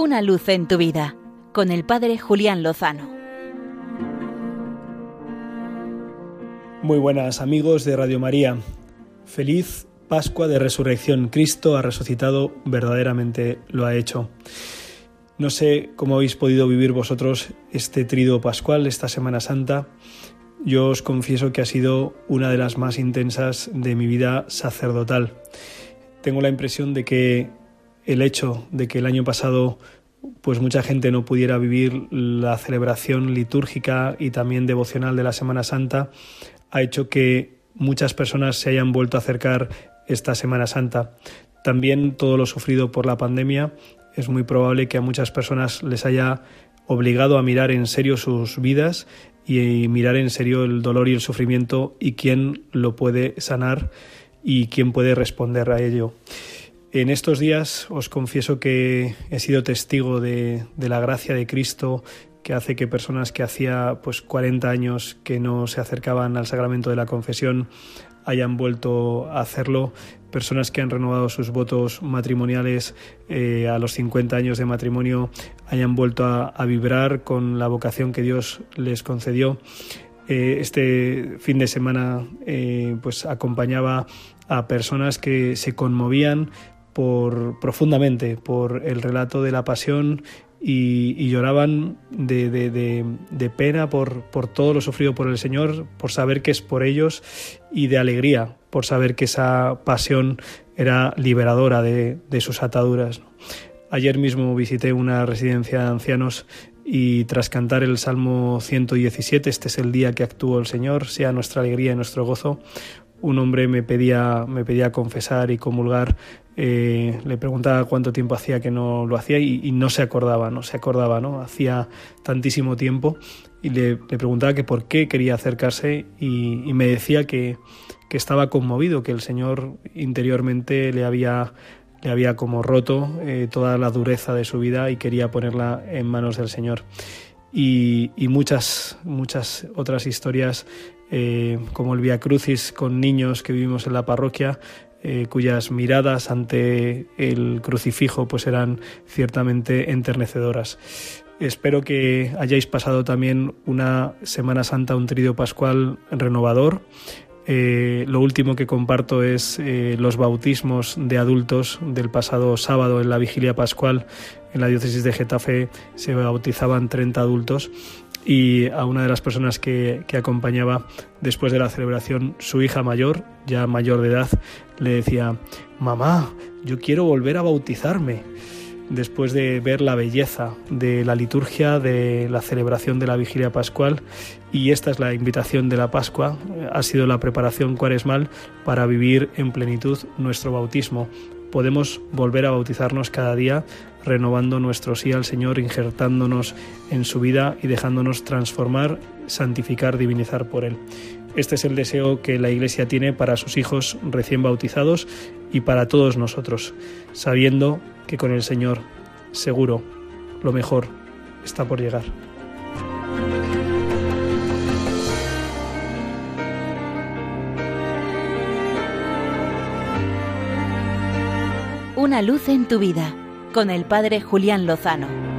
Una luz en tu vida con el Padre Julián Lozano. Muy buenas amigos de Radio María. Feliz Pascua de Resurrección. Cristo ha resucitado, verdaderamente lo ha hecho. No sé cómo habéis podido vivir vosotros este trido pascual, esta Semana Santa. Yo os confieso que ha sido una de las más intensas de mi vida sacerdotal. Tengo la impresión de que el hecho de que el año pasado pues mucha gente no pudiera vivir la celebración litúrgica y también devocional de la Semana Santa ha hecho que muchas personas se hayan vuelto a acercar esta Semana Santa. También todo lo sufrido por la pandemia es muy probable que a muchas personas les haya obligado a mirar en serio sus vidas y mirar en serio el dolor y el sufrimiento y quién lo puede sanar y quién puede responder a ello. En estos días os confieso que he sido testigo de, la gracia de Cristo que hace que personas que hacía pues 40 años que no se acercaban al sacramento de la confesión hayan vuelto a hacerlo, personas que han renovado sus votos matrimoniales eh, a los 50 años de matrimonio hayan vuelto a, vibrar con la vocación que Dios les concedió. Eh, este fin de semana eh, pues acompañaba a personas que se conmovían profundamente por el relato de la pasión y, lloraban de, de, pena por, por, todo lo sufrido por el Señor, por saber que es por ellos y de alegría por saber que esa pasión era liberadora de, sus ataduras. Ayer mismo visité una residencia de ancianos y tras cantar el Salmo 117, este es el día que actuó el Señor, sea nuestra alegría y nuestro gozo, un hombre me pedía, me pedía confesar y comulgar eh, le preguntaba cuánto tiempo hacía que no lo hacía y, no se acordaba, no se acordaba, ¿no? Hacía tantísimo tiempo y le, preguntaba que por qué quería acercarse y, me decía que, estaba conmovido, que el Señor interiormente le había, le había como roto eh, toda la dureza de su vida y quería ponerla en manos del Señor. Y, muchas, muchas otras historias eh, como el Via Crucis con niños que vivimos en la parroquia, eh, cuyas miradas ante el crucifijo pues eran ciertamente enternecedoras. Espero que hayáis pasado también una Semana Santa, un tridio pascual renovador. Eh, lo último que comparto es eh, los bautismos de adultos del pasado sábado en la vigilia pascual. En la diócesis de Getafe se bautizaban 30 adultos y a una de las personas que, acompañaba después de la celebración, su hija mayor, ya mayor de edad, le decía, mamá, yo quiero volver a bautizarme después de ver la belleza de la liturgia, de la celebración de la vigilia pascual. Y esta es la invitación de la Pascua, ha sido la preparación cuaresmal para vivir en plenitud nuestro bautismo. Podemos volver a bautizarnos cada día renovando nuestro sí al Señor, injertándonos en su vida y dejándonos transformar, santificar, divinizar por Él. Este es el deseo que la Iglesia tiene para sus hijos recién bautizados y para todos nosotros, sabiendo que con el Señor, seguro, lo mejor está por llegar. Una luz en tu vida con el Padre Julián Lozano.